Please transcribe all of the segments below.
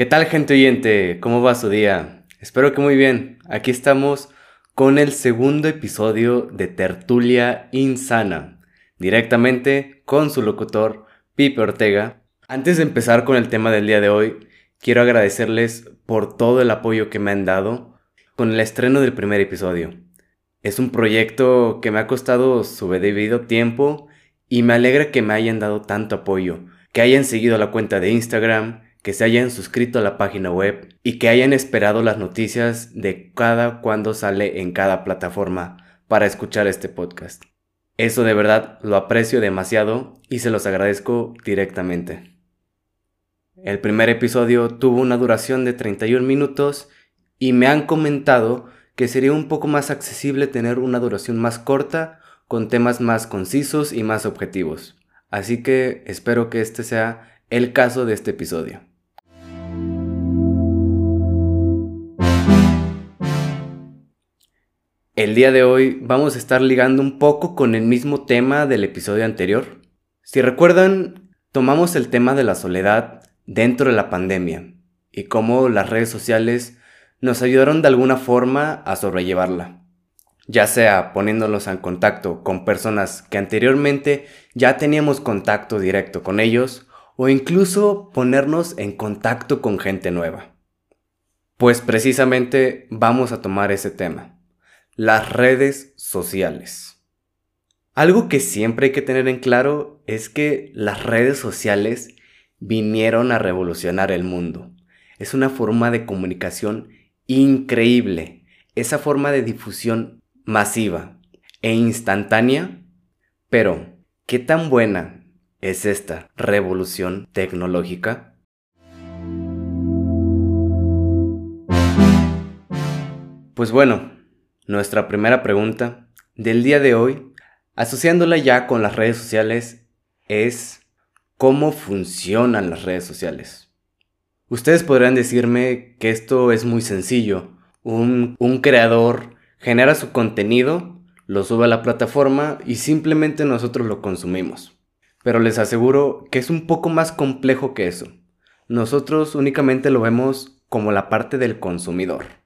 ¿Qué tal gente oyente? ¿Cómo va su día? Espero que muy bien. Aquí estamos con el segundo episodio de Tertulia Insana, directamente con su locutor Pipe Ortega. Antes de empezar con el tema del día de hoy, quiero agradecerles por todo el apoyo que me han dado con el estreno del primer episodio. Es un proyecto que me ha costado su debido tiempo y me alegra que me hayan dado tanto apoyo, que hayan seguido la cuenta de Instagram, que se hayan suscrito a la página web y que hayan esperado las noticias de cada cuando sale en cada plataforma para escuchar este podcast. Eso de verdad lo aprecio demasiado y se los agradezco directamente. El primer episodio tuvo una duración de 31 minutos y me han comentado que sería un poco más accesible tener una duración más corta con temas más concisos y más objetivos. Así que espero que este sea el caso de este episodio. El día de hoy vamos a estar ligando un poco con el mismo tema del episodio anterior. Si recuerdan, tomamos el tema de la soledad dentro de la pandemia y cómo las redes sociales nos ayudaron de alguna forma a sobrellevarla, ya sea poniéndolos en contacto con personas que anteriormente ya teníamos contacto directo con ellos o incluso ponernos en contacto con gente nueva. Pues precisamente vamos a tomar ese tema las redes sociales. Algo que siempre hay que tener en claro es que las redes sociales vinieron a revolucionar el mundo. Es una forma de comunicación increíble. Esa forma de difusión masiva e instantánea. Pero, ¿qué tan buena es esta revolución tecnológica? Pues bueno, nuestra primera pregunta del día de hoy, asociándola ya con las redes sociales, es ¿cómo funcionan las redes sociales? Ustedes podrán decirme que esto es muy sencillo. Un, un creador genera su contenido, lo sube a la plataforma y simplemente nosotros lo consumimos. Pero les aseguro que es un poco más complejo que eso. Nosotros únicamente lo vemos como la parte del consumidor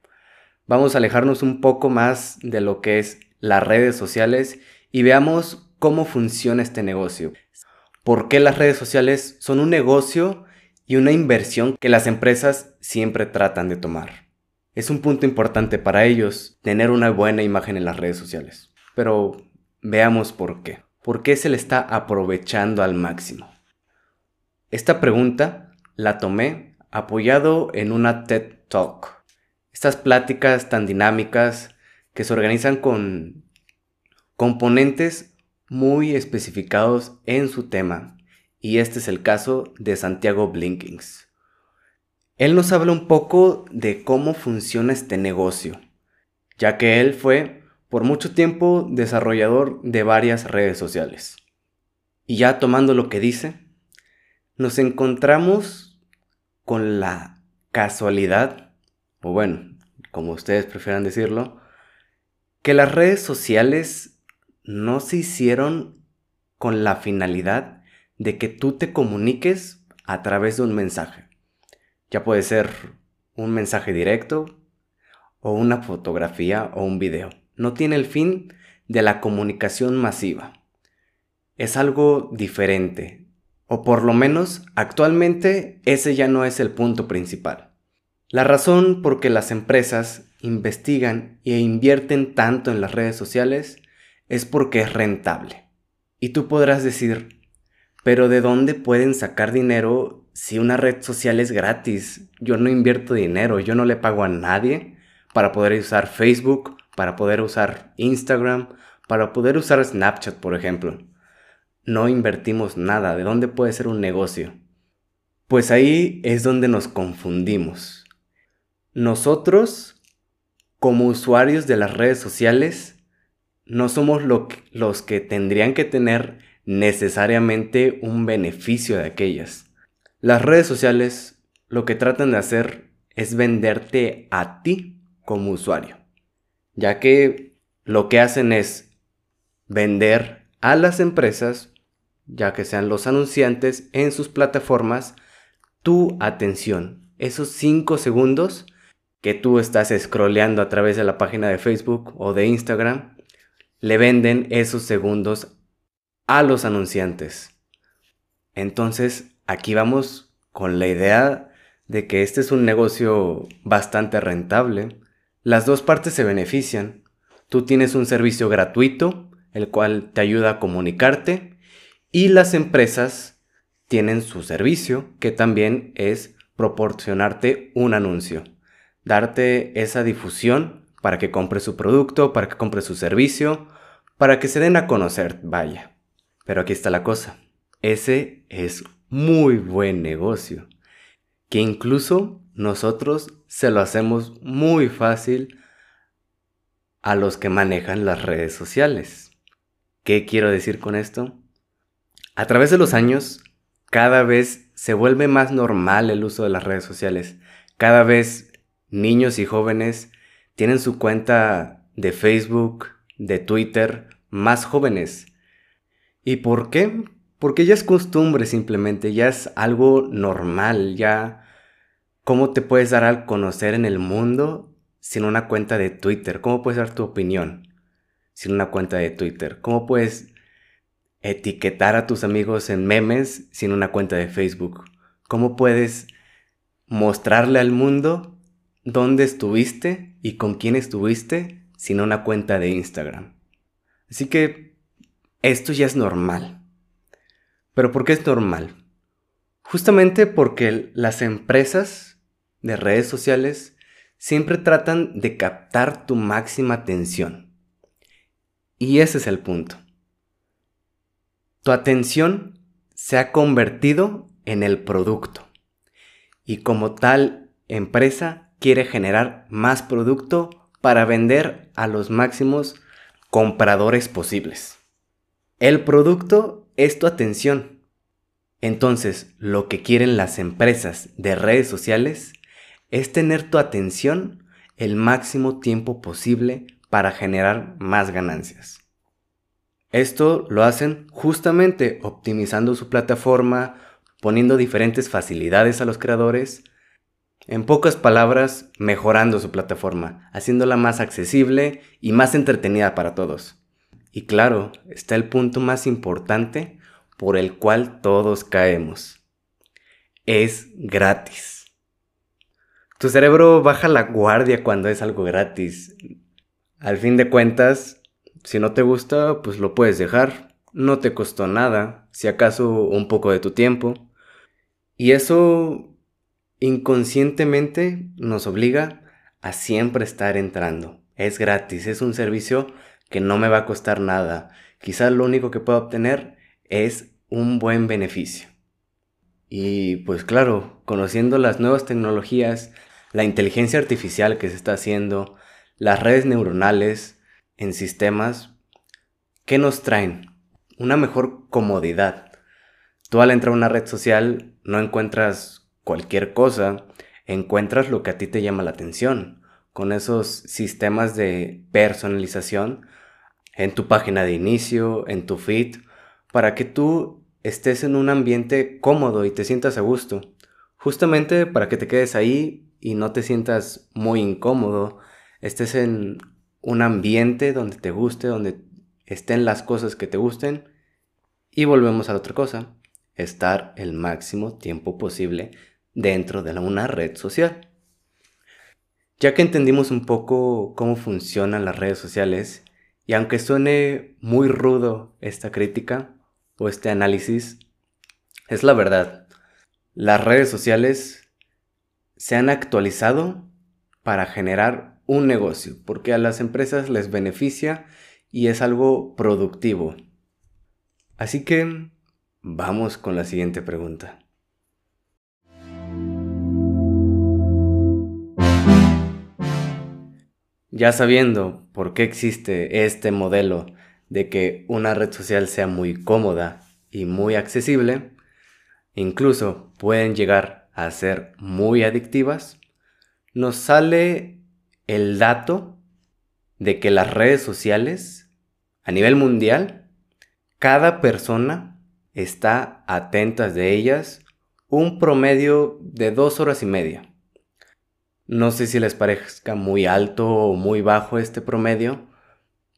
vamos a alejarnos un poco más de lo que es las redes sociales y veamos cómo funciona este negocio. ¿Por qué las redes sociales son un negocio y una inversión que las empresas siempre tratan de tomar? Es un punto importante para ellos tener una buena imagen en las redes sociales. Pero veamos por qué. ¿Por qué se le está aprovechando al máximo? Esta pregunta la tomé apoyado en una TED Talk estas pláticas tan dinámicas que se organizan con componentes muy especificados en su tema. Y este es el caso de Santiago Blinkings. Él nos habla un poco de cómo funciona este negocio, ya que él fue por mucho tiempo desarrollador de varias redes sociales. Y ya tomando lo que dice, nos encontramos con la casualidad o bueno, como ustedes prefieran decirlo, que las redes sociales no se hicieron con la finalidad de que tú te comuniques a través de un mensaje. Ya puede ser un mensaje directo o una fotografía o un video. No tiene el fin de la comunicación masiva. Es algo diferente. O por lo menos actualmente ese ya no es el punto principal. La razón por que las empresas investigan e invierten tanto en las redes sociales es porque es rentable. Y tú podrás decir, pero ¿de dónde pueden sacar dinero si una red social es gratis? Yo no invierto dinero, yo no le pago a nadie para poder usar Facebook, para poder usar Instagram, para poder usar Snapchat, por ejemplo. No invertimos nada, ¿de dónde puede ser un negocio? Pues ahí es donde nos confundimos. Nosotros, como usuarios de las redes sociales, no somos los que tendrían que tener necesariamente un beneficio de aquellas. Las redes sociales lo que tratan de hacer es venderte a ti como usuario, ya que lo que hacen es vender a las empresas, ya que sean los anunciantes en sus plataformas, tu atención, esos 5 segundos que tú estás scrolleando a través de la página de Facebook o de Instagram, le venden esos segundos a los anunciantes. Entonces, aquí vamos con la idea de que este es un negocio bastante rentable. Las dos partes se benefician. Tú tienes un servicio gratuito, el cual te ayuda a comunicarte, y las empresas tienen su servicio, que también es proporcionarte un anuncio, darte esa difusión para que compres su producto, para que compres su servicio, para que se den a conocer, vaya. Pero aquí está la cosa. Ese es muy buen negocio, que incluso nosotros se lo hacemos muy fácil a los que manejan las redes sociales. ¿Qué quiero decir con esto? A través de los años, cada vez se vuelve más normal el uso de las redes sociales. Cada vez niños y jóvenes tienen su cuenta de Facebook, de Twitter, más jóvenes. ¿Y por qué? Porque ya es costumbre simplemente, ya es algo normal, ya... ¿Cómo te puedes dar a conocer en el mundo sin una cuenta de Twitter? ¿Cómo puedes dar tu opinión sin una cuenta de Twitter? ¿Cómo puedes etiquetar a tus amigos en memes sin una cuenta de Facebook? ¿Cómo puedes mostrarle al mundo dónde estuviste y con quién estuviste sin una cuenta de Instagram? Así que esto ya es normal. ¿Pero por qué es normal? Justamente porque las empresas de redes sociales siempre tratan de captar tu máxima atención. Y ese es el punto. Tu atención se ha convertido en el producto. Y como tal empresa quiere generar más producto para vender a los máximos compradores posibles. El producto es tu atención. Entonces, lo que quieren las empresas de redes sociales es tener tu atención el máximo tiempo posible para generar más ganancias. Esto lo hacen justamente optimizando su plataforma, poniendo diferentes facilidades a los creadores, en pocas palabras, mejorando su plataforma, haciéndola más accesible y más entretenida para todos. Y claro, está el punto más importante por el cual todos caemos. Es gratis. Tu cerebro baja la guardia cuando es algo gratis. Al fin de cuentas, si no te gusta, pues lo puedes dejar. No te costó nada, si acaso un poco de tu tiempo. Y eso inconscientemente nos obliga a siempre estar entrando. Es gratis, es un servicio que no me va a costar nada. Quizás lo único que puedo obtener es un buen beneficio. Y pues claro, conociendo las nuevas tecnologías, la inteligencia artificial que se está haciendo, las redes neuronales, en sistemas, ¿qué nos traen? Una mejor comodidad. Tú al entrar a una red social no encuentras cualquier cosa, encuentras lo que a ti te llama la atención, con esos sistemas de personalización en tu página de inicio, en tu feed, para que tú estés en un ambiente cómodo y te sientas a gusto. Justamente para que te quedes ahí y no te sientas muy incómodo, estés en un ambiente donde te guste, donde estén las cosas que te gusten. Y volvemos a la otra cosa, estar el máximo tiempo posible dentro de una red social. Ya que entendimos un poco cómo funcionan las redes sociales, y aunque suene muy rudo esta crítica o este análisis, es la verdad. Las redes sociales se han actualizado para generar un negocio, porque a las empresas les beneficia y es algo productivo. Así que vamos con la siguiente pregunta. Ya sabiendo por qué existe este modelo de que una red social sea muy cómoda y muy accesible, incluso pueden llegar a ser muy adictivas, nos sale el dato de que las redes sociales, a nivel mundial, cada persona está atenta de ellas un promedio de dos horas y media. No sé si les parezca muy alto o muy bajo este promedio,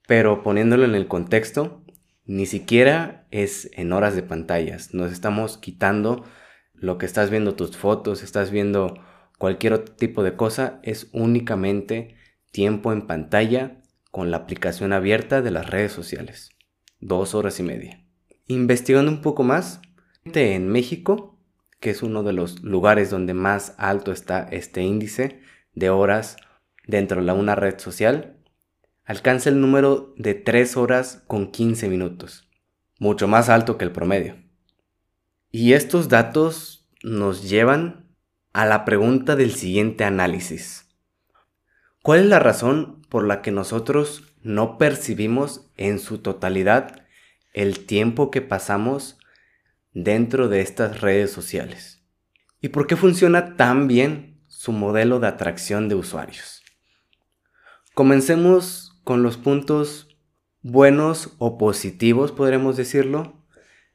pero poniéndolo en el contexto, ni siquiera es en horas de pantallas. Nos estamos quitando lo que estás viendo tus fotos, estás viendo cualquier otro tipo de cosa, es únicamente tiempo en pantalla con la aplicación abierta de las redes sociales. Dos horas y media. Investigando un poco más, en México, que es uno de los lugares donde más alto está este índice de horas dentro de una red social, alcanza el número de 3 horas con 15 minutos, mucho más alto que el promedio. Y estos datos nos llevan a la pregunta del siguiente análisis. ¿Cuál es la razón por la que nosotros no percibimos en su totalidad el tiempo que pasamos dentro de estas redes sociales? ¿Y por qué funciona tan bien su modelo de atracción de usuarios? Comencemos con los puntos buenos o positivos, podremos decirlo,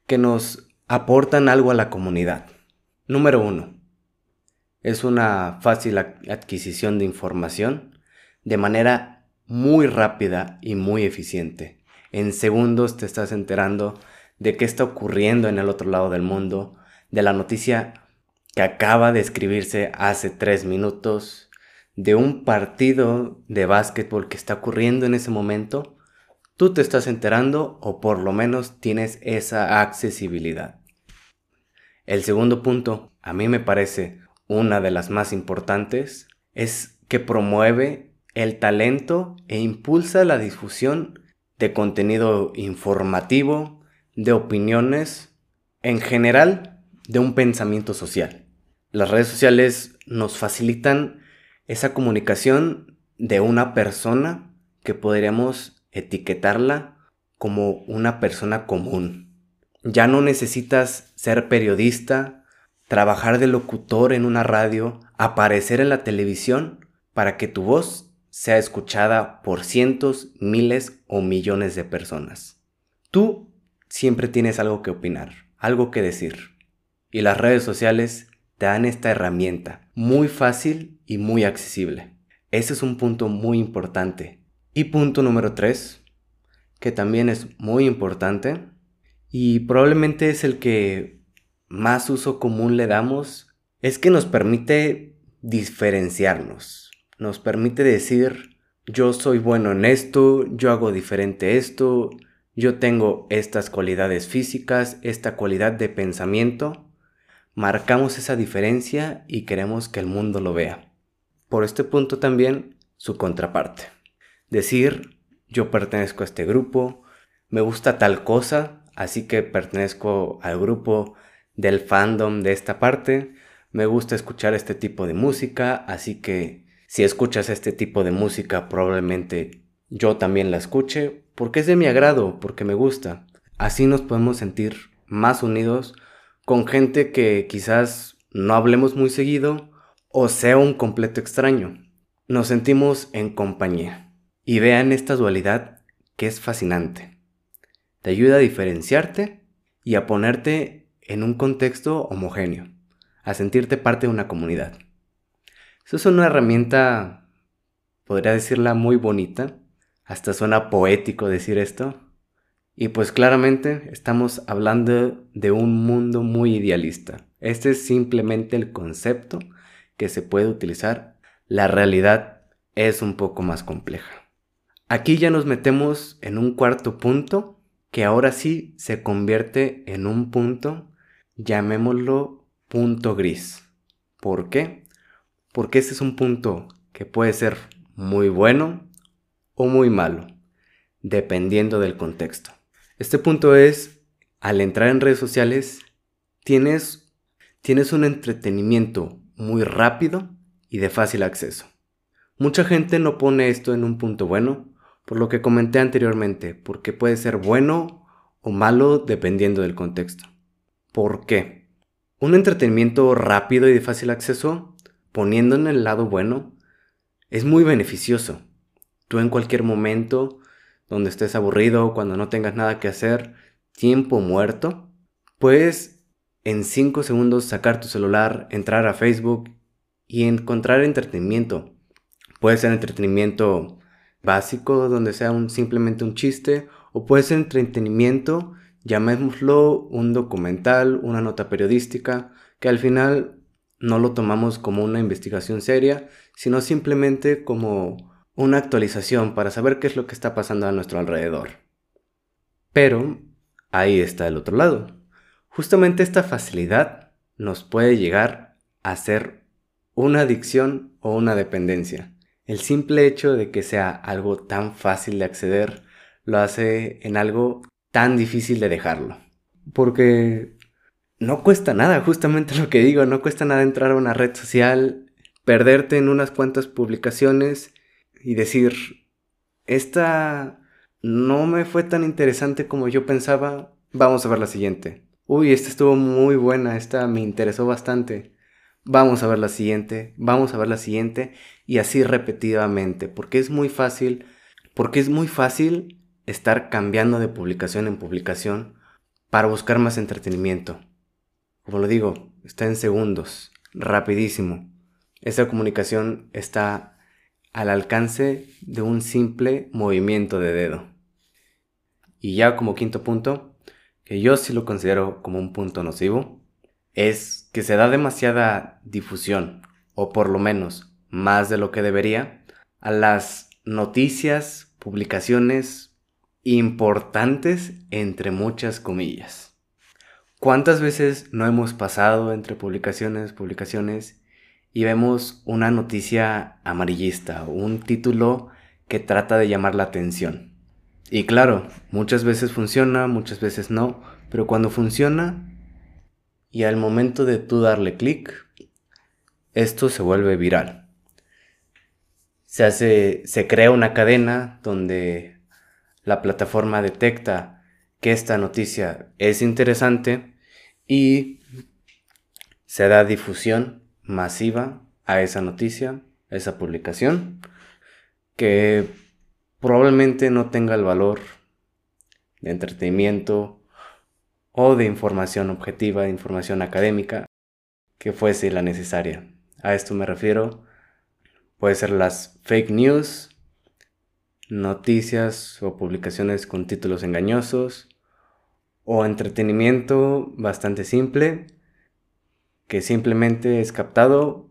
que nos aportan algo a la comunidad. Número uno, es una fácil adquisición de información de manera muy rápida y muy eficiente. En segundos te estás enterando de qué está ocurriendo en el otro lado del mundo, de la noticia que acaba de escribirse hace tres minutos, de un partido de básquetbol que está ocurriendo en ese momento, tú te estás enterando o por lo menos tienes esa accesibilidad. El segundo punto, a mí me parece una de las más importantes, es que promueve el talento e impulsa la difusión de contenido informativo, de opiniones, en general de un pensamiento social. Las redes sociales nos facilitan esa comunicación de una persona que podríamos etiquetarla como una persona común. Ya no necesitas ser periodista, trabajar de locutor en una radio, aparecer en la televisión para que tu voz sea escuchada por cientos, miles o millones de personas. Tú siempre tienes algo que opinar, algo que decir. Y las redes sociales te dan esta herramienta muy fácil y muy accesible. Ese es un punto muy importante. Y punto número tres, que también es muy importante y probablemente es el que más uso común le damos es que nos permite diferenciarnos. Nos permite decir, yo soy bueno en esto, yo hago diferente esto, yo tengo estas cualidades físicas, esta cualidad de pensamiento. Marcamos esa diferencia y queremos que el mundo lo vea. Por este punto también su contraparte. Decir, yo pertenezco a este grupo, me gusta tal cosa, así que pertenezco al grupo del fandom de esta parte. Me gusta escuchar este tipo de música, así que si escuchas este tipo de música probablemente yo también la escuche, porque es de mi agrado, porque me gusta. Así nos podemos sentir más unidos con gente que quizás no hablemos muy seguido o sea un completo extraño. Nos sentimos en compañía. Y vean esta dualidad que es fascinante. Te ayuda a diferenciarte y a ponerte en un contexto homogéneo, a sentirte parte de una comunidad. Eso es una herramienta, podría decirla muy bonita, hasta suena poético decir esto, y pues claramente estamos hablando de un mundo muy idealista. Este es simplemente el concepto que se puede utilizar. La realidad es un poco más compleja. Aquí ya nos metemos en un cuarto punto que ahora sí se convierte en un punto llamémoslo punto gris. ¿Por qué? Porque ese es un punto que puede ser muy bueno o muy malo, dependiendo del contexto. Este punto es, al entrar en redes sociales, tienes, tienes un entretenimiento muy rápido y de fácil acceso. Mucha gente no pone esto en un punto bueno, por lo que comenté anteriormente, porque puede ser bueno o malo dependiendo del contexto. ¿Por qué? Un entretenimiento rápido y de fácil acceso, poniendo en el lado bueno, es muy beneficioso. Tú en cualquier momento, donde estés aburrido, cuando no tengas nada que hacer, tiempo muerto, puedes en 5 segundos sacar tu celular, entrar a Facebook y encontrar entretenimiento. Puede ser entretenimiento básico, donde sea un, simplemente un chiste, o puede ser entretenimiento, llamémoslo un documental, una nota periodística, que al final no lo tomamos como una investigación seria, sino simplemente como una actualización para saber qué es lo que está pasando a nuestro alrededor. Pero ahí está el otro lado. Justamente esta facilidad nos puede llegar a ser una adicción o una dependencia. El simple hecho de que sea algo tan fácil de acceder lo hace en algo tan difícil de dejarlo. Porque no cuesta nada, justamente lo que digo, no cuesta nada entrar a una red social, perderte en unas cuantas publicaciones y decir, esta no me fue tan interesante como yo pensaba, vamos a ver la siguiente. Uy, esta estuvo muy buena, esta me interesó bastante. Vamos a ver la siguiente, vamos a ver la siguiente y así repetidamente, porque es muy fácil, porque es muy fácil estar cambiando de publicación en publicación para buscar más entretenimiento. Como lo digo, está en segundos, rapidísimo. Esa comunicación está al alcance de un simple movimiento de dedo. Y ya como quinto punto, que yo sí lo considero como un punto nocivo, es que se da demasiada difusión, o por lo menos más de lo que debería, a las noticias, publicaciones importantes entre muchas comillas. ¿Cuántas veces no hemos pasado entre publicaciones, publicaciones y vemos una noticia amarillista un título que trata de llamar la atención? Y claro, muchas veces funciona, muchas veces no, pero cuando funciona y al momento de tú darle clic, esto se vuelve viral. Se hace, se crea una cadena donde la plataforma detecta que esta noticia es interesante y se da difusión masiva a esa noticia, a esa publicación, que probablemente no tenga el valor de entretenimiento o de información objetiva, de información académica que fuese la necesaria. A esto me refiero, puede ser las fake news, noticias o publicaciones con títulos engañosos, o entretenimiento bastante simple, que simplemente es captado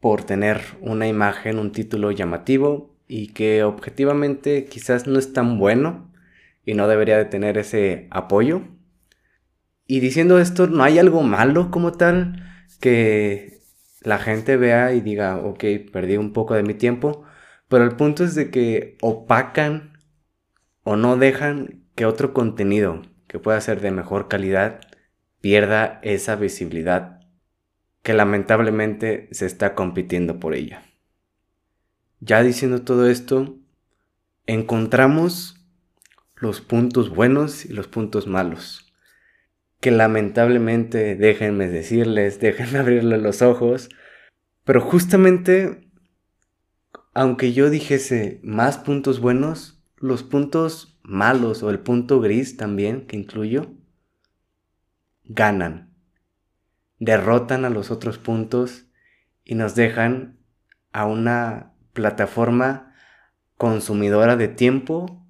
por tener una imagen, un título llamativo y que objetivamente quizás no es tan bueno y no debería de tener ese apoyo. Y diciendo esto, no hay algo malo como tal que la gente vea y diga, ok, perdí un poco de mi tiempo, pero el punto es de que opacan o no dejan que otro contenido que pueda ser de mejor calidad pierda esa visibilidad que lamentablemente se está compitiendo por ella. Ya diciendo todo esto, encontramos los puntos buenos y los puntos malos. Que lamentablemente, déjenme decirles, déjenme abrirle los ojos, pero justamente, aunque yo dijese más puntos buenos, los puntos malos o el punto gris también que incluyo, ganan, derrotan a los otros puntos y nos dejan a una plataforma consumidora de tiempo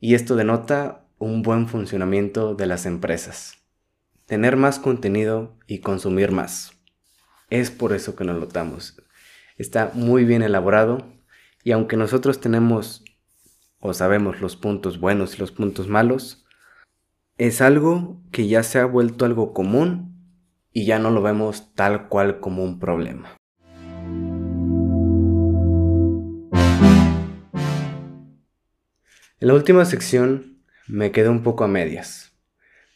y esto denota un buen funcionamiento de las empresas. Tener más contenido y consumir más. Es por eso que nos notamos. Está muy bien elaborado y aunque nosotros tenemos o sabemos los puntos buenos y los puntos malos, es algo que ya se ha vuelto algo común y ya no lo vemos tal cual como un problema. En la última sección me quedé un poco a medias,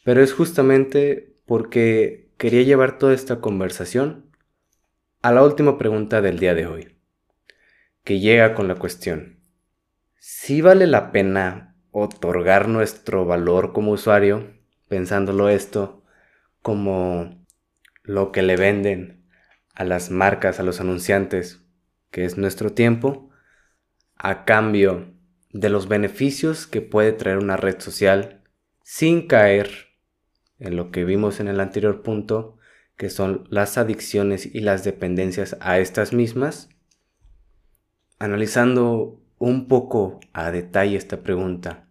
pero es justamente porque quería llevar toda esta conversación a la última pregunta del día de hoy, que llega con la cuestión, ¿si vale la pena otorgar nuestro valor como usuario, pensándolo esto como lo que le venden a las marcas, a los anunciantes, que es nuestro tiempo, a cambio de los beneficios que puede traer una red social sin caer en lo que vimos en el anterior punto, que son las adicciones y las dependencias a estas mismas, analizando un poco a detalle esta pregunta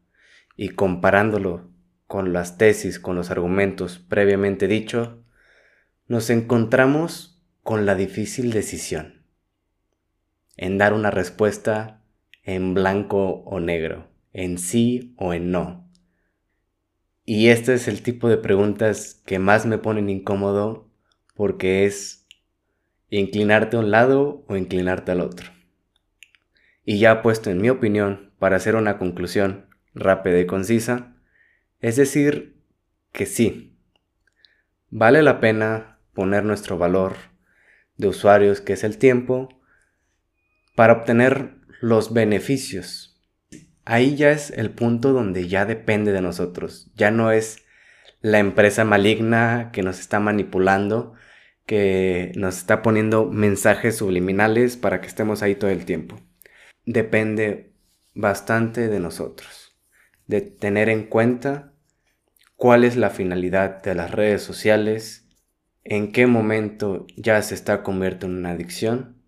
y comparándolo con las tesis, con los argumentos previamente dichos, nos encontramos con la difícil decisión en dar una respuesta en blanco o negro, en sí o en no. Y este es el tipo de preguntas que más me ponen incómodo porque es inclinarte a un lado o inclinarte al otro. Y ya puesto en mi opinión para hacer una conclusión rápida y concisa, es decir, que sí, vale la pena poner nuestro valor de usuarios, que es el tiempo, para obtener los beneficios. Ahí ya es el punto donde ya depende de nosotros. Ya no es la empresa maligna que nos está manipulando, que nos está poniendo mensajes subliminales para que estemos ahí todo el tiempo. Depende bastante de nosotros, de tener en cuenta cuál es la finalidad de las redes sociales, en qué momento ya se está convirtiendo en una adicción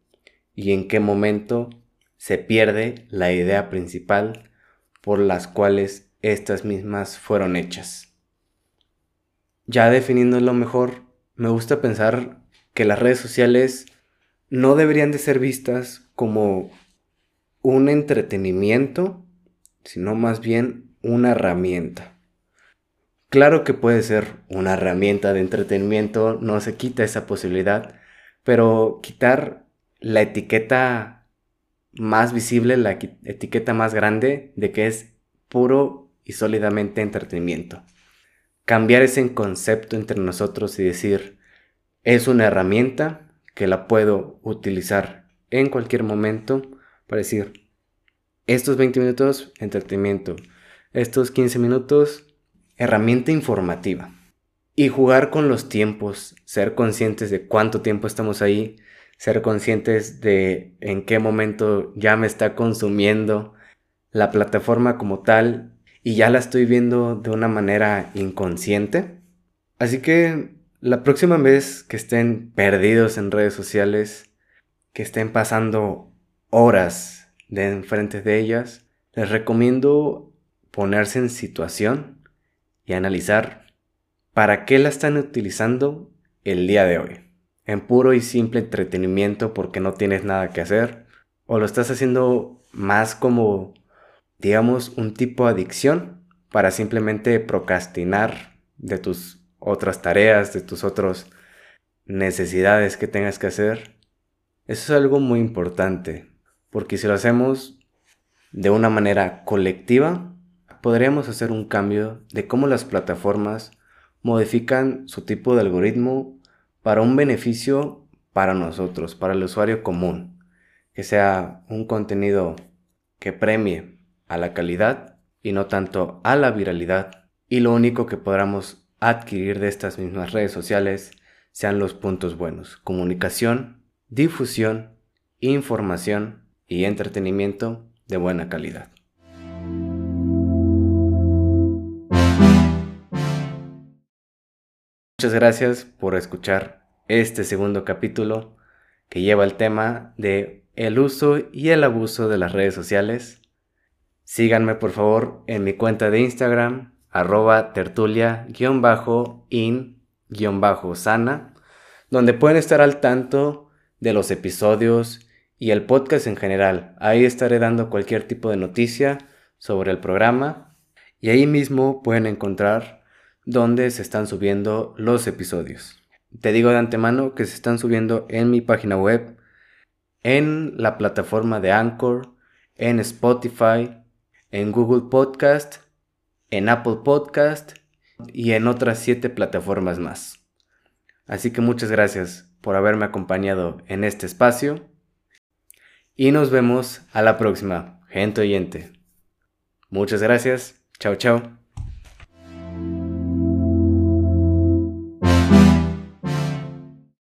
y en qué momento se pierde la idea principal por las cuales estas mismas fueron hechas. Ya definiéndolo mejor, me gusta pensar que las redes sociales no deberían de ser vistas como un entretenimiento, sino más bien una herramienta. Claro que puede ser una herramienta de entretenimiento, no se quita esa posibilidad, pero quitar la etiqueta más visible, la etiqueta más grande de que es puro y sólidamente entretenimiento. Cambiar ese concepto entre nosotros y decir, es una herramienta que la puedo utilizar en cualquier momento para decir, estos 20 minutos, entretenimiento, estos 15 minutos, herramienta informativa. Y jugar con los tiempos, ser conscientes de cuánto tiempo estamos ahí, ser conscientes de en qué momento ya me está consumiendo la plataforma como tal y ya la estoy viendo de una manera inconsciente. Así que la próxima vez que estén perdidos en redes sociales, que estén pasando horas de enfrente de ellas, les recomiendo ponerse en situación y analizar para qué la están utilizando el día de hoy en puro y simple entretenimiento porque no tienes nada que hacer, o lo estás haciendo más como, digamos, un tipo de adicción para simplemente procrastinar de tus otras tareas, de tus otras necesidades que tengas que hacer. Eso es algo muy importante, porque si lo hacemos de una manera colectiva, podríamos hacer un cambio de cómo las plataformas modifican su tipo de algoritmo para un beneficio para nosotros, para el usuario común, que sea un contenido que premie a la calidad y no tanto a la viralidad. Y lo único que podamos adquirir de estas mismas redes sociales sean los puntos buenos, comunicación, difusión, información y entretenimiento de buena calidad. Muchas gracias por escuchar este segundo capítulo que lleva el tema de el uso y el abuso de las redes sociales. Síganme por favor en mi cuenta de Instagram, arroba tertulia-in-sana, donde pueden estar al tanto de los episodios y el podcast en general. Ahí estaré dando cualquier tipo de noticia sobre el programa y ahí mismo pueden encontrar donde se están subiendo los episodios. Te digo de antemano que se están subiendo en mi página web, en la plataforma de Anchor, en Spotify, en Google Podcast, en Apple Podcast y en otras siete plataformas más. Así que muchas gracias por haberme acompañado en este espacio y nos vemos a la próxima, gente oyente. Muchas gracias, chao chao.